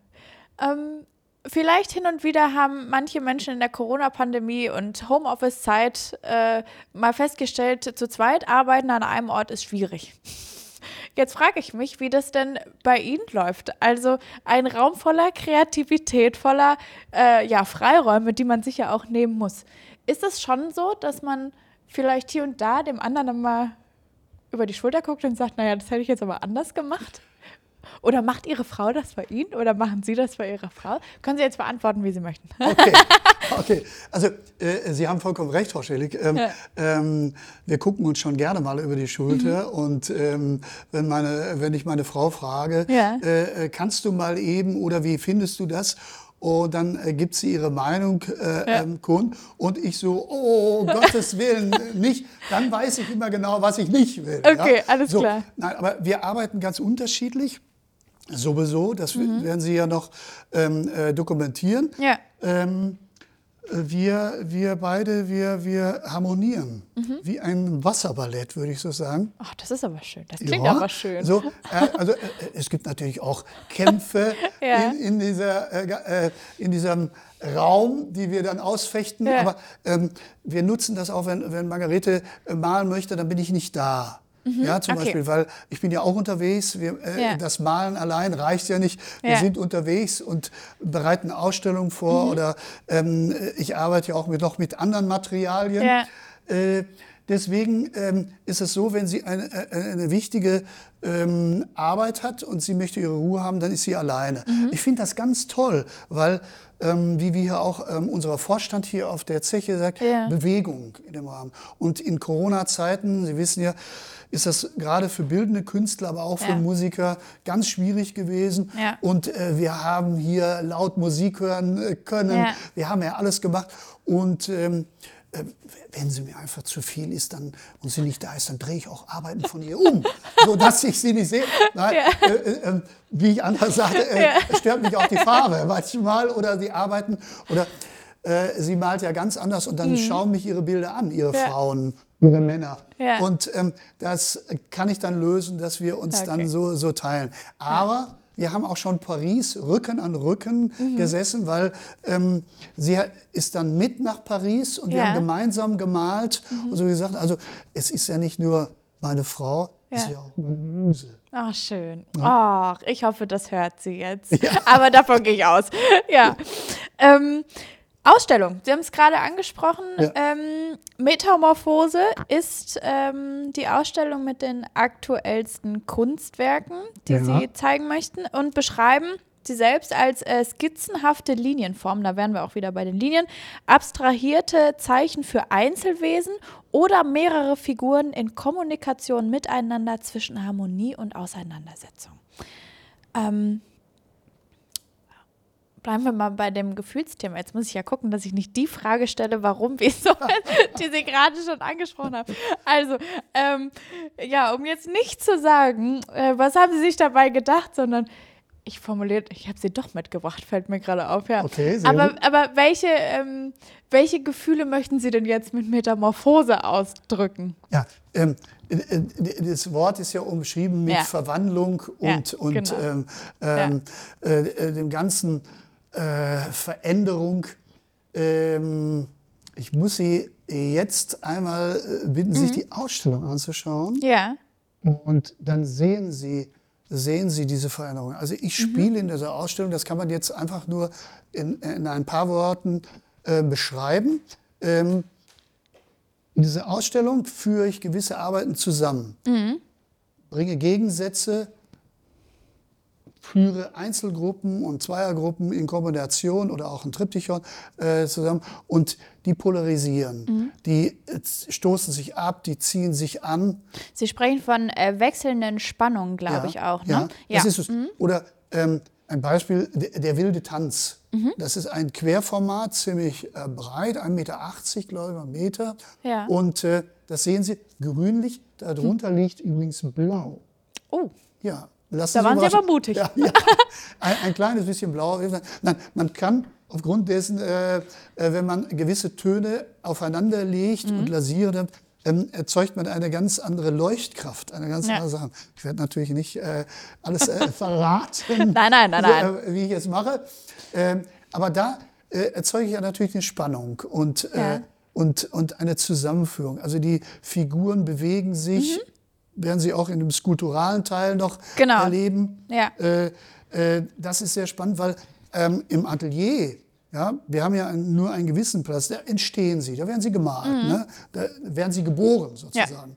Ähm, vielleicht hin und wieder haben manche Menschen in der Corona-Pandemie und Homeoffice-Zeit äh, mal festgestellt, zu zweit arbeiten an einem Ort ist schwierig. (laughs) Jetzt frage ich mich, wie das denn bei Ihnen läuft. Also ein Raum voller Kreativität, voller äh, ja, Freiräume, die man sich ja auch nehmen muss. Ist es schon so, dass man vielleicht hier und da dem anderen dann mal über die Schulter guckt und sagt, naja, das hätte ich jetzt aber anders gemacht? Oder macht Ihre Frau das bei Ihnen oder machen Sie das bei Ihrer Frau? Können Sie jetzt beantworten, wie Sie möchten. Okay, (laughs) okay. Also äh, Sie haben vollkommen recht, Frau Schelig. Ähm, Ja. ähm, wir gucken uns schon gerne mal über die Schulter und ähm, wenn, meine, wenn ich meine Frau frage, Ja. äh, äh, kannst du mal eben oder wie findest du das? Und dann äh, gibt sie ihre Meinung äh, Ja. ähm, kund und ich so, oh, Gottes Willen, (laughs) nicht. Dann weiß ich immer genau, was ich nicht will. Okay, ja? alles so, klar. Nein, aber wir arbeiten ganz unterschiedlich. Sowieso, das Mhm. werden Sie ja noch ähm, äh, dokumentieren. Ja. Ähm, äh, wir, wir beide, wir, wir harmonieren. Mhm. Wie ein Wasserballett, würde ich so sagen. Ach, das ist aber schön. Das klingt Ja, aber schön. So, äh, also äh, es gibt natürlich auch Kämpfe (laughs) Ja. in, in, dieser, äh, äh, in diesem Raum, die wir dann ausfechten. Ja. Aber ähm, wir nutzen das auch, wenn, wenn Margarete äh, malen möchte, dann bin ich nicht da. Ja, zum Mhm. okay. Beispiel, weil ich bin ja auch unterwegs. Wir, äh, Ja. Das Malen allein reicht ja nicht. Wir Ja. Mhm. sind unterwegs und bereiten Ausstellungen vor oder ähm, ich arbeite ja auch mit, noch mit anderen Materialien. Ja. Äh, deswegen ähm, ist es so, wenn sie eine, eine, eine wichtige ähm, Arbeit hat und sie möchte ihre Ruhe haben, dann ist sie alleine. Mhm. Ich finde das ganz toll, weil, ähm, wie wir hier auch, ähm, unser Vorstand hier auf der Zeche sagt, Ja. Bewegung in dem Rahmen. Und in Corona-Zeiten, Sie wissen ja, ist das gerade für bildende Künstler, aber auch für Ja. Musiker ganz schwierig gewesen. Ja. Und äh, wir haben hier laut Musik hören äh, können. Ja. Wir haben ja alles gemacht. Und ähm, äh, wenn sie mir einfach zu viel ist dann, und sie nicht da ist, dann drehe ich auch Arbeiten von ihr um, (laughs) sodass ich sie nicht sehe. Nein, Ja. äh, äh, äh, wie ich anders sagte, äh, stört mich auch die Farbe (laughs) manchmal oder die Arbeiten. Oder äh, sie malt ja ganz anders und dann schauen mich ihre Bilder an, ihre Mhm. Ja. Frauen, ihre Männer. Ja. Und ähm, das kann ich dann lösen, dass wir uns Okay. dann so, so teilen. Aber wir haben auch schon Paris Rücken an Rücken Mhm. gesessen, weil ähm, sie ist dann mit nach Paris und wir Ja. Mhm. haben gemeinsam gemalt und so gesagt. Also es ist ja nicht nur meine Frau, es ist Ja. ja auch meine Muse. Ach, schön. Ach, ich hoffe, das hört sie jetzt. Aber davon gehe ich aus. Ja. (laughs) Ähm, Ausstellung. Sie haben es gerade angesprochen. Ja. Ähm, Metamorphose ist ähm, die Ausstellung mit den aktuellsten Kunstwerken, die Ja. Sie zeigen möchten und beschreiben sie selbst als äh, skizzenhafte Linienform, da wären wir auch wieder bei den Linien, abstrahierte Zeichen für Einzelwesen oder mehrere Figuren in Kommunikation miteinander zwischen Harmonie und Auseinandersetzung. Ähm, bleiben wir mal bei dem Gefühlsthema. Jetzt muss ich ja gucken, dass ich nicht die Frage stelle, warum, (laughs) wieso, die Sie gerade schon angesprochen haben. Also, ähm, ja, um jetzt nicht zu sagen, äh, was haben Sie sich dabei gedacht, sondern ich formuliert, ich habe sie doch mitgebracht, fällt mir gerade auf, ja. Okay, sehr aber, gut. aber welche, ähm, welche Gefühle möchten Sie denn jetzt mit Metamorphose ausdrücken? Ja, ähm, äh, das Wort ist ja umschrieben mit Ja. Verwandlung und, Ja, und genau. ähm, ähm, äh, äh, dem ganzen äh, Veränderung. Ähm, ich muss Sie jetzt einmal äh, bitten, Mhm. sich die Ausstellung anzuschauen. Ja. Und dann sehen Sie, sehen Sie diese Veränderung. Also ich spiele in dieser Ausstellung, das kann man jetzt einfach nur in, in ein paar Worten äh, beschreiben. Ähm, in dieser Ausstellung führe ich gewisse Arbeiten zusammen, bringe Gegensätze, führe Einzelgruppen und Zweiergruppen in Kombination oder auch ein Triptychon äh, zusammen und die polarisieren. Die äh, stoßen sich ab, die ziehen sich an. Sie sprechen von äh, wechselnden Spannungen, glaube ich auch, ne? Ja, das ist es. Oder ähm, ein Beispiel, der, der wilde Tanz. Mhm. Das ist ein Querformat, ziemlich äh, breit, 1,80 Meter, glaube ich, ein Meter. Ja. Und äh, das sehen Sie, grünlich, darunter liegt übrigens blau. Oh, Ja, lassen Da waren Sie aber mutig. (laughs) Ja, ja. Ein, ein kleines bisschen blau. Nein, man kann aufgrund dessen, äh, äh, wenn man gewisse Töne aufeinander legt Mhm. und lasiert, ähm, erzeugt man eine ganz andere Leuchtkraft, eine ganz Ja. andere Sache. Ich werde natürlich nicht äh, alles äh, (laughs) verraten, Nein, nein, nein, nein. äh, wie ich es mache. Ähm, aber da äh, erzeuge ich ja natürlich eine Spannung und, und, und eine Zusammenführung. Also die Figuren bewegen sich, werden sie auch in dem skulpturalen Teil noch Mhm. Genau. erleben. Ja. Äh, äh, das ist sehr spannend, weil ähm, im Atelier, ja, wir haben ja nur einen gewissen Platz, da entstehen sie, da werden sie gemalt, Mhm. ne? da werden sie geboren sozusagen.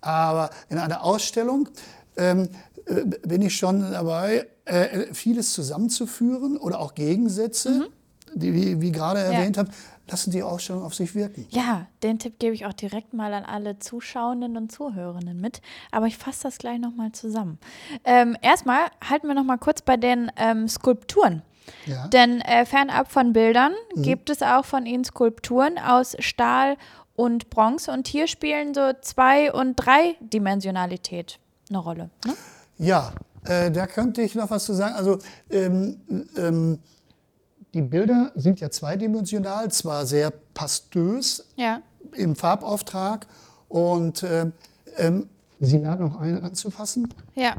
Aber in einer Ausstellung ähm, äh, bin ich schon dabei, äh, vieles zusammenzuführen oder auch Gegensätze, die, wie, wie gerade Ja. erwähnt habe, lassen die Ausstellung auf sich wirken. Ja, den Tipp gebe ich auch direkt mal an alle Zuschauenden und Zuhörenden mit. Aber ich fasse das gleich nochmal zusammen. Ähm, erstmal halten wir nochmal kurz bei den ähm, Skulpturen. Ja. Denn äh, fernab von Bildern Mhm. gibt es auch von Ihnen Skulpturen aus Stahl und Bronze. Und hier spielen so Zwei- und Dreidimensionalität eine Rolle. Ne? Ja, äh, da könnte ich noch was zu sagen. Also ähm, ähm, die Bilder sind ja zweidimensional, zwar sehr pastös Ja. im Farbauftrag und ähm, ähm, Sie laden noch einen anzufassen. Ja.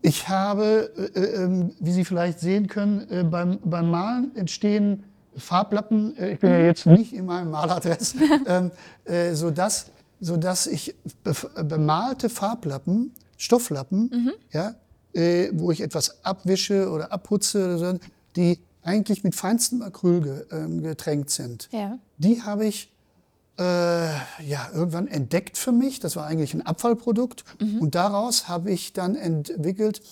Ich habe, äh, ähm, wie Sie vielleicht sehen können, äh, beim, beim Malen entstehen Farblappen. Äh, ich bin ja jetzt nicht in meinem Maladress, (laughs) ähm, äh, sodass, sodass ich bef- bemalte Farblappen, Stofflappen, ja, äh, wo ich etwas abwische oder abputze, oder so, die eigentlich mit feinstem Acryl ge, ähm, getränkt sind. Ja. Die habe ich äh, ja, irgendwann entdeckt für mich. Das war eigentlich ein Abfallprodukt. Mhm. Und daraus habe ich dann entwickelt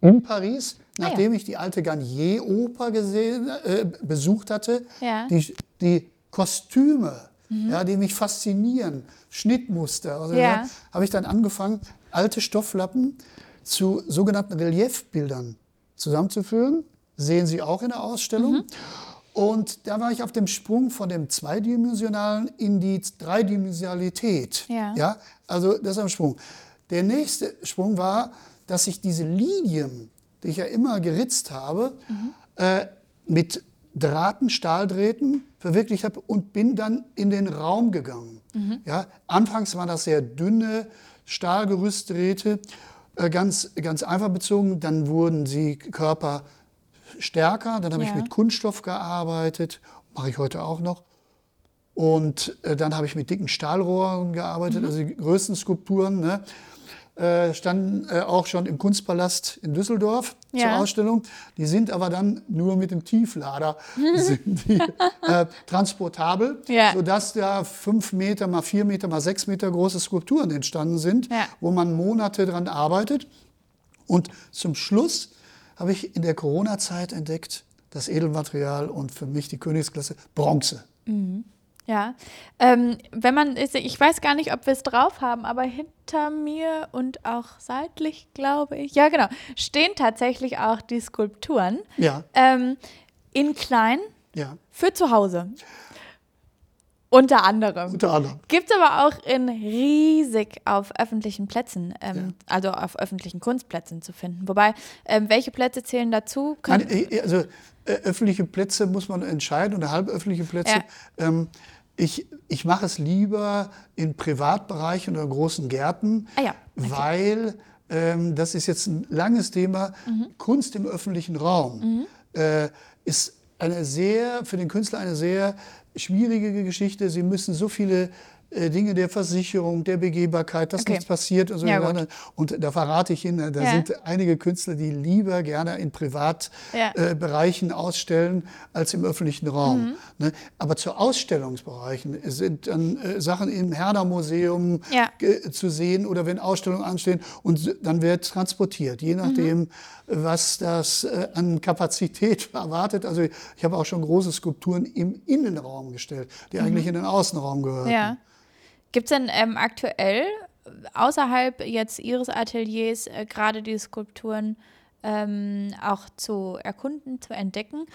in Paris, Ah ja. nachdem ich die alte Garnier-Oper äh, besucht hatte, Ja. Mhm. die, die Kostüme, ja, die mich faszinieren, Schnittmuster. Also Ja. habe ich dann angefangen, alte Stofflappen zu sogenannten Reliefbildern zusammenzuführen. Sehen Sie auch in der Ausstellung. Mhm. Und da war ich auf dem Sprung von dem Zweidimensionalen in die Dreidimensionalität. Ja. also das ist ein Sprung. Der nächste Sprung war, dass ich diese Linien, die ich ja immer geritzt habe, äh, mit Drahten, Stahldrähten verwirklicht habe und bin dann in den Raum gegangen. Ja, anfangs waren das sehr dünne Stahlgerüstdrähte, äh, ganz, ganz einfach bezogen. Dann wurden sie Körper stärker. Dann habe ich Ja. mit Kunststoff gearbeitet, mache ich heute auch noch. Und äh, dann habe ich mit dicken Stahlrohren gearbeitet, also die größten Skulpturen. Ne? Äh, standen äh, auch schon im Kunstpalast in Düsseldorf zur Ja. Ausstellung. Die sind aber dann nur mit dem Tieflader (laughs) die, äh, transportabel, Ja. sodass da fünf Meter mal vier Meter mal sechs Meter große Skulpturen entstanden sind, Ja. wo man Monate dran arbeitet. Und zum Schluss habe ich in der Corona-Zeit entdeckt, das Edelmaterial und für mich die Königsklasse Bronze. Mhm. Ja, ähm, wenn man, ich weiß gar nicht, ob wir es drauf haben, aber hinter mir und auch seitlich, glaube ich, ja genau, stehen tatsächlich auch die Skulpturen. Ja. Ähm, in klein ja. für zu Hause. Unter anderem. Unter anderem. Gibt es aber auch in riesig auf öffentlichen Plätzen, ähm, ja. also auf öffentlichen Kunstplätzen zu finden. Wobei, ähm, welche Plätze zählen dazu? Nein, also äh, öffentliche Plätze muss man entscheiden oder halböffentliche Plätze. Ja. Ähm, ich, ich mache es lieber in Privatbereichen oder großen Gärten, ah ja, okay. weil ähm, das ist jetzt ein langes Thema. Mhm. Kunst im öffentlichen Raum mhm. äh, ist eine sehr, für den Künstler eine sehr schwierige Geschichte. Sie müssen so viele äh, Dinge der Versicherung, der Begehbarkeit, dass okay. nichts passiert und so ja, Und da verrate ich Ihnen, da ja. sind einige Künstler, die lieber gerne in Privatbereichen ja. äh, ausstellen als im öffentlichen Raum. Mhm. Ne? Aber zu Ausstellungsbereichen sind dann äh, Sachen im Herder Museum zu sehen oder wenn Ausstellungen anstehen und dann wird transportiert, je nachdem, mhm. Was das äh, an Kapazität (laughs) erwartet. Also ich habe auch schon große Skulpturen im Innenraum gestellt, die mhm. eigentlich in den Außenraum gehören. Gibt es denn ähm, aktuell außerhalb jetzt Ihres Ateliers äh, gerade die Skulpturen ähm, auch zu erkunden, zu entdecken?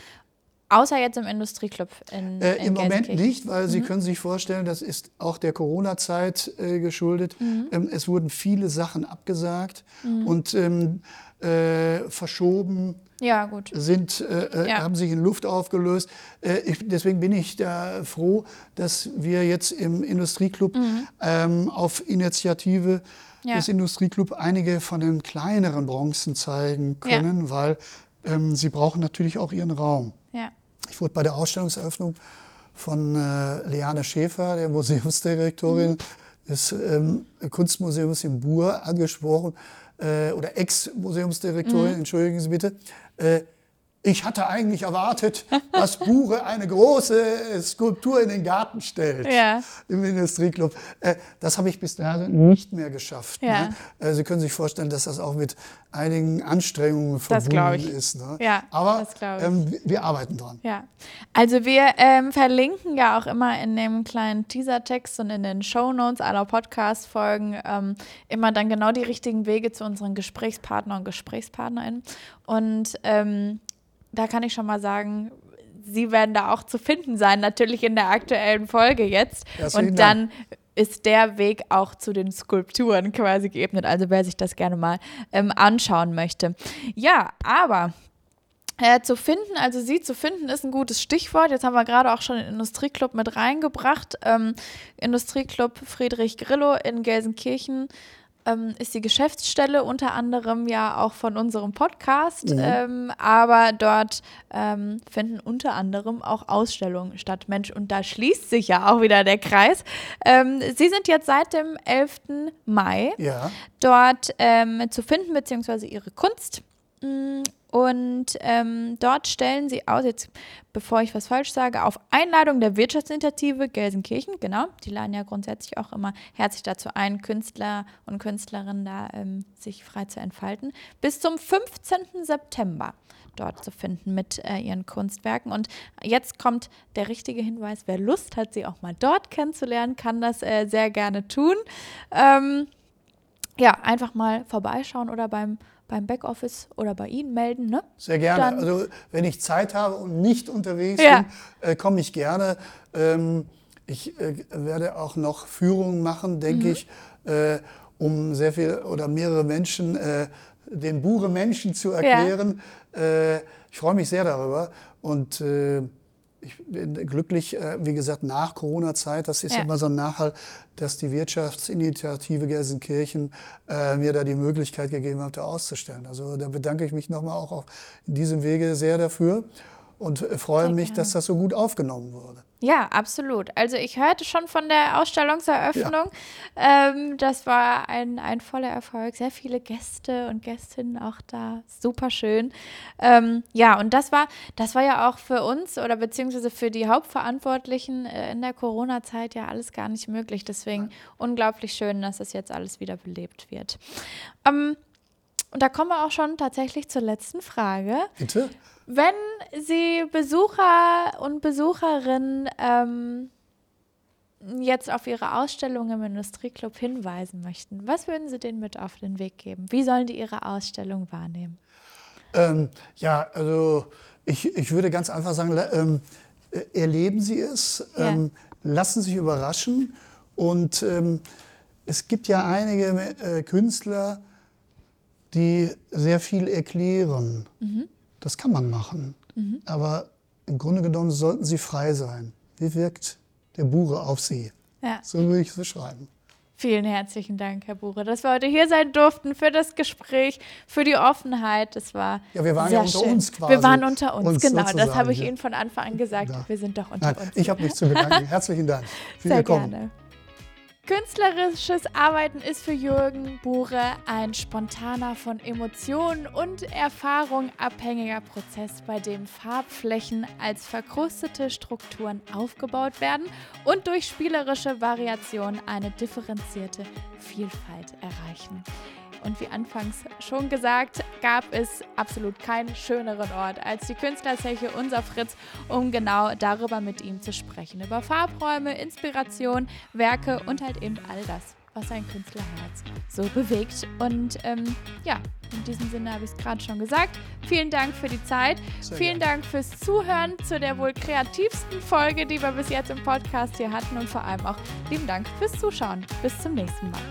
Außer jetzt im Industrieclub in, äh, in Im Moment nicht, weil mhm. Sie können sich vorstellen, das ist auch der Corona-Zeit äh, geschuldet. Mhm. Ähm, es wurden viele Sachen abgesagt mhm. und ähm, äh, verschoben ja, sind, äh, äh, ja. haben sich in Luft aufgelöst. Äh, ich, deswegen bin ich da froh, dass wir jetzt im Industrieclub mhm. ähm, auf Initiative ja. des Industrieclub einige von den kleineren Bronzen zeigen können, weil ähm, sie brauchen natürlich auch ihren Raum. Ich wurde bei der Ausstellungseröffnung von äh, Leane Schäfer, der Museumsdirektorin mhm. des ähm, Kunstmuseums in Bur, angesprochen äh, oder Ex-Museumsdirektorin, mhm. entschuldigen Sie bitte, äh, ich hatte eigentlich erwartet, (laughs) dass Bure eine große Skulptur in den Garten stellt ja. im Industrieclub. Äh, das habe ich bis dahin nicht mehr geschafft. Ja. Ne? Äh, Sie können sich vorstellen, dass das auch mit einigen Anstrengungen verbunden ist. Ne? Ja, Aber ähm, wir arbeiten dran. Ja. Also wir ähm, verlinken ja auch immer in dem kleinen Teasertext und in den Shownotes aller Podcast-Folgen ähm, immer dann genau die richtigen Wege zu unseren Gesprächspartnern und Gesprächspartnerinnen. Und ähm, da kann ich schon mal sagen, sie werden da auch zu finden sein, natürlich in der aktuellen Folge jetzt. Und dann ist der Weg auch zu den Skulpturen quasi geebnet. Also wer sich das gerne mal ähm, anschauen möchte. Ja, aber äh, zu finden, also sie zu finden, ist ein gutes Stichwort. Jetzt haben wir gerade auch schon den Industrieclub mit reingebracht. Ähm, Industrieclub Friedrich Grillo in Gelsenkirchen ähm, ist die Geschäftsstelle unter anderem ja auch von unserem Podcast, mhm. ähm, aber dort ähm, finden unter anderem auch Ausstellungen statt. Mensch, und da schließt sich ja auch wieder der Kreis. Ähm, Sie sind jetzt seit dem 11. Mai ja. dort ähm, zu finden, beziehungsweise Ihre Kunst. Und ähm, dort stellen sie aus, jetzt bevor ich was falsch sage, auf Einladung der Wirtschaftsinitiative Gelsenkirchen, genau, die laden ja grundsätzlich auch immer herzlich dazu ein, Künstler und Künstlerinnen da ähm, sich frei zu entfalten, bis zum 15. September dort zu finden mit äh, ihren Kunstwerken. Und jetzt kommt der richtige Hinweis, wer Lust hat, sie auch mal dort kennenzulernen, kann das äh, sehr gerne tun. Ähm, ja, einfach mal vorbeischauen oder beim beim Backoffice oder bei Ihnen melden. Ne? Sehr gerne. Dann also wenn ich Zeit habe und nicht unterwegs ja. bin, äh, komme ich gerne. Ähm, ich äh, werde auch noch Führungen machen, denke mhm. ich, äh, um sehr viel oder mehrere Menschen äh, den Bure Menschen zu erklären. Ja. Äh, ich freue mich sehr darüber und äh, ich bin glücklich, äh, wie gesagt, nach Corona-Zeit, das ist ja. immer so ein Nachhall, dass die Wirtschaftsinitiative Gelsenkirchen äh, mir da die Möglichkeit gegeben hat, da auszustellen. Also da bedanke ich mich nochmal auch auf diesem Wege sehr dafür und äh, freue mich, dass das so gut aufgenommen wurde. Ja, absolut. Also ich hörte schon von der Ausstellungseröffnung. Ja. Ähm, das war ein, ein voller Erfolg. Sehr viele Gäste und Gästinnen auch da. Super schön. Ähm, ja, und das war, das war ja auch für uns oder beziehungsweise für die Hauptverantwortlichen äh, in der Corona-Zeit ja alles gar nicht möglich. Deswegen ja. unglaublich schön, dass das jetzt alles wieder belebt wird. Ähm, Und da kommen wir auch schon tatsächlich zur letzten Frage. Bitte? Wenn Sie Besucher und Besucherinnen ähm, jetzt auf Ihre Ausstellung im Industrieclub hinweisen möchten, was würden Sie denen mit auf den Weg geben? Wie sollen die Ihre Ausstellung wahrnehmen? Ähm, ja, also ich, ich würde ganz einfach sagen, ähm, erleben Sie es, ja. ähm, lassen Sie sich überraschen und ähm, es gibt ja einige äh, Künstler, die sehr viel erklären. Mhm. Das kann man machen. Mhm. Aber im Grunde genommen sollten sie frei sein. Wie wirkt der Bure auf sie? Ja. So würde ich es beschreiben. Vielen herzlichen Dank, Herr Bure, dass wir heute hier sein durften für das Gespräch, für die Offenheit. Das war ja, wir waren sehr ja unter schön. uns quasi. Wir waren unter uns, uns genau. Das habe ich ja. Ihnen von Anfang an gesagt. Ja. Wir sind doch unter Nein, uns. Ich habe mich zu bedanken. Herzlichen Dank. (laughs) Sehr gerne. Künstlerisches Arbeiten ist für Jürgen Bure ein spontaner, von Emotionen und Erfahrung abhängiger Prozess, bei dem Farbflächen als verkrustete Strukturen aufgebaut werden und durch spielerische Variation eine differenzierte Vielfalt erreichen. Und wie anfangs schon gesagt, gab es absolut keinen schöneren Ort als die Künstlerzeche Unser Fritz, um genau darüber mit ihm zu sprechen. Über Farbräume, Inspiration, Werke und halt eben all das, was ein Künstlerherz so bewegt. Und ähm, ja, in diesem Sinne habe ich es gerade schon gesagt. Vielen Dank für die Zeit. Sehr Vielen gerne. Dank fürs Zuhören zu der wohl kreativsten Folge, die wir bis jetzt im Podcast hier hatten. Und vor allem auch lieben Dank fürs Zuschauen. Bis zum nächsten Mal.